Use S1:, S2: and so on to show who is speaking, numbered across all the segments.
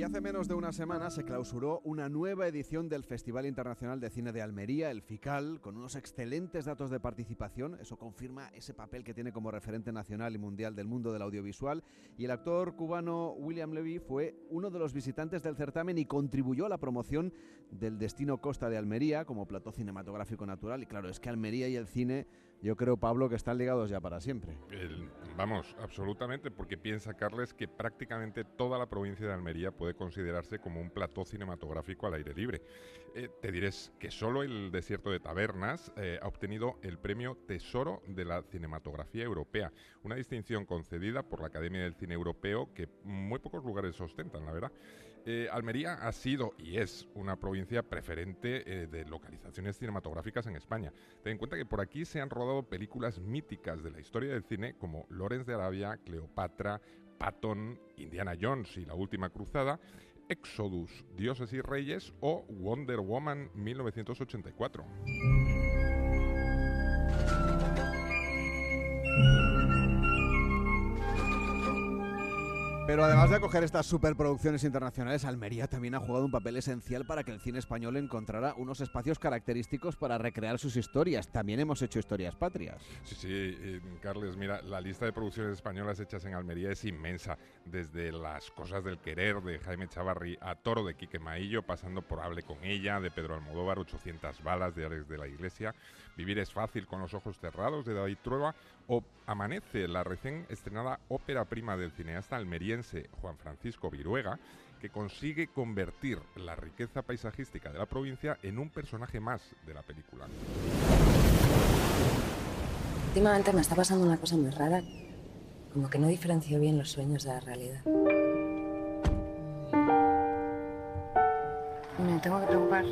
S1: Y hace menos de una semana se clausuró una nueva edición del Festival Internacional de Cine de Almería, el FICAL, con unos excelentes datos de participación. Eso confirma ese papel que tiene como referente nacional y mundial del mundo del audiovisual. Y el actor cubano William Levy fue uno de los visitantes del certamen y contribuyó a la promoción del destino Costa de Almería como plató cinematográfico natural. Y claro, es que Almería y el cine yo creo, Pablo, que están ligados ya para siempre.
S2: vamos, absolutamente, porque piensa Carles que prácticamente toda la provincia de Almería puede considerarse como un plató cinematográfico al aire libre. Eh, te diré que solo el desierto de Tabernas eh, ha obtenido el premio Tesoro de la Cinematografía Europea, una distinción concedida por la Academia del Cine Europeo que muy pocos lugares ostentan, la verdad. Eh, Almería ha sido y es una provincia preferente eh, de localizaciones cinematográficas en España. Ten en cuenta que por aquí se han rodado películas míticas de la historia del cine como Lorenz de Arabia, Cleopatra, Patton, Indiana Jones y La Última Cruzada, Exodus, Dioses y Reyes o Wonder Woman 1984.
S1: Pero además de acoger estas superproducciones internacionales, Almería también ha jugado un papel esencial para que el cine español encontrara unos espacios característicos para recrear sus historias. También hemos hecho historias patrias.
S2: Sí, sí, Carles, mira, la lista de producciones españolas hechas en Almería es inmensa. Desde Las cosas del querer de Jaime Chavarri a Toro de Quique Maillo, pasando por Hable con ella de Pedro Almodóvar, 800 balas de Ares de la Iglesia, Vivir es fácil con los ojos cerrados de David Trueba o Amanece, la recién estrenada ópera prima del cineasta almeriense Juan Francisco Viruega, que consigue convertir la riqueza paisajística de la provincia en un personaje más de la película.
S3: Últimamente me está pasando una cosa muy rara, como que no diferencio bien los sueños de la realidad. Me tengo que preocupar.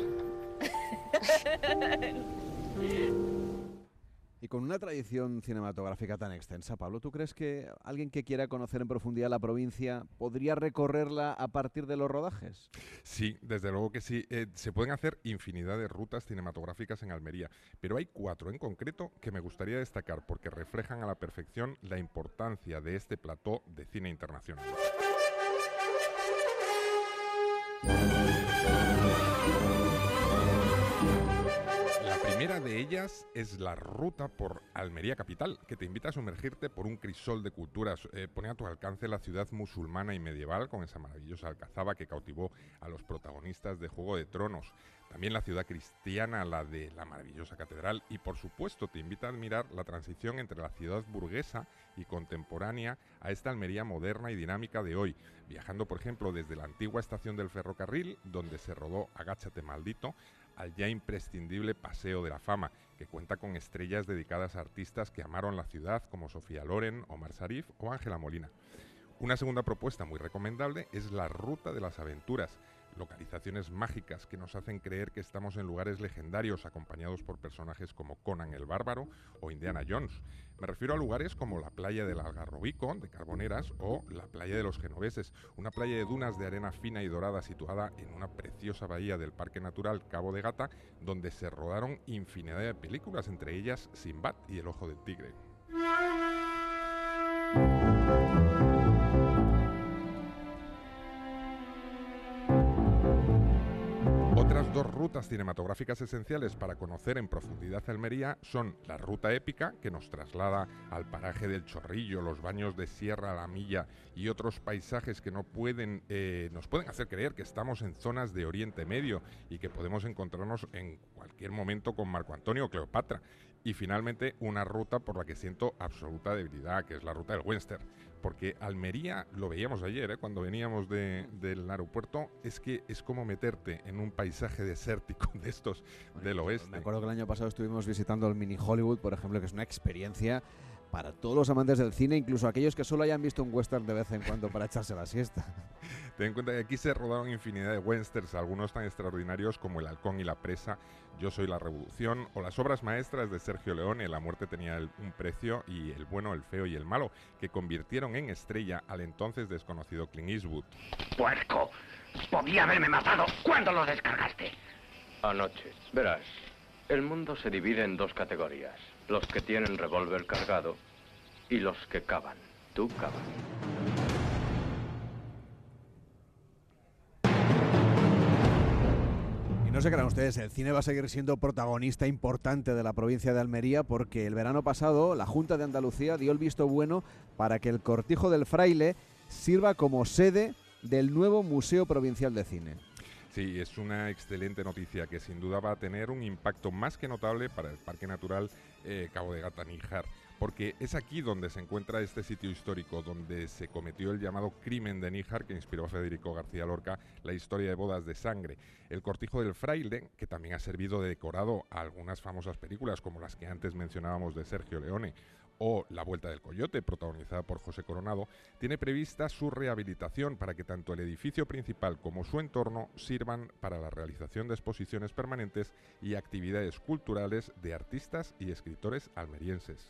S1: Con una tradición cinematográfica tan extensa, Pablo, ¿tú crees que alguien que quiera conocer en profundidad la provincia podría recorrerla a partir de los rodajes?
S2: Sí, desde luego que sí. Eh, se pueden hacer infinidad de rutas cinematográficas en Almería, pero hay cuatro en concreto que me gustaría destacar porque reflejan a la perfección la importancia de este plató de cine internacional. Primera de ellas es la ruta por Almería Capital, que te invita a sumergirte por un crisol de culturas. Eh, pone a tu alcance la ciudad musulmana y medieval con esa maravillosa alcazaba que cautivó a los protagonistas de Juego de Tronos. También la ciudad cristiana, la de la maravillosa catedral. Y por supuesto te invita a admirar la transición entre la ciudad burguesa y contemporánea a esta Almería moderna y dinámica de hoy. Viajando, por ejemplo, desde la antigua estación del ferrocarril, donde se rodó Agáchate Maldito, al ya imprescindible Paseo de la Fama, que cuenta con estrellas dedicadas a artistas que amaron la ciudad como Sofía Loren, Omar Sarif o Ángela Molina. Una segunda propuesta muy recomendable es la Ruta de las Aventuras, localizaciones mágicas que nos hacen creer que estamos en lugares legendarios acompañados por personajes como Conan el Bárbaro o Indiana Jones. Me refiero a lugares como la playa del Algarrobico, de Carboneras, o la playa de los Genoveses, una playa de dunas de arena fina y dorada situada en una preciosa bahía del Parque Natural Cabo de Gata, donde se rodaron infinidad de películas, entre ellas Sinbad y El Ojo del Tigre. Dos rutas cinematográficas esenciales para conocer en profundidad Almería son la ruta épica, que nos traslada al paraje del Chorrillo, los baños de Sierra La Milla y otros paisajes que no pueden, eh, nos pueden hacer creer que estamos en zonas de Oriente Medio y que podemos encontrarnos en cualquier momento con Marco Antonio Cleopatra. Y finalmente una ruta por la que siento absoluta debilidad, que es la ruta del Western porque Almería, lo veíamos ayer, ¿eh? cuando veníamos del aeropuerto, es que es como meterte en un paisaje desértico de estos del oeste.
S1: Me acuerdo que el año pasado estuvimos visitando el Mini Hollywood, por ejemplo, que es una experiencia para todos los amantes del cine, incluso aquellos que solo hayan visto un western de vez en cuando para echarse la siesta.
S2: Ten en cuenta que aquí se rodaron infinidad de westerns, algunos tan extraordinarios como El halcón y la presa, Yo soy la revolución o las obras maestras de Sergio Leone, La muerte tenía un precio y El bueno, el feo y el malo, que convirtieron en estrella al entonces desconocido Clint Eastwood.
S4: ¡Puerco! Podía haberme matado. ¿Cuándo lo descargaste?
S5: Anoche. Verás,
S4: El mundo se divide en dos categorías. Los que tienen revólver cargado y los que cavan. Tú cavas.
S1: Y no se crean ustedes, el cine va a seguir siendo protagonista importante de la provincia de Almería porque el verano pasado la Junta de Andalucía dio el visto bueno para que el Cortijo del Fraile sirva como sede del nuevo Museo Provincial de Cine.
S2: Sí, es una excelente noticia que sin duda va a tener un impacto más que notable para el Parque Natural eh, Cabo de Gata Níjar, porque es aquí donde se encuentra este sitio histórico, donde se cometió el llamado crimen de Níjar que inspiró a Federico García Lorca la historia de bodas de sangre. El cortijo del fraile, que también ha servido de decorado a algunas famosas películas como las que antes mencionábamos de Sergio Leone, o La Vuelta del Coyote, protagonizada por José Coronado, tiene prevista su rehabilitación para que tanto el edificio principal como su entorno sirvan para la realización de exposiciones permanentes y actividades culturales de artistas y escritores almerienses.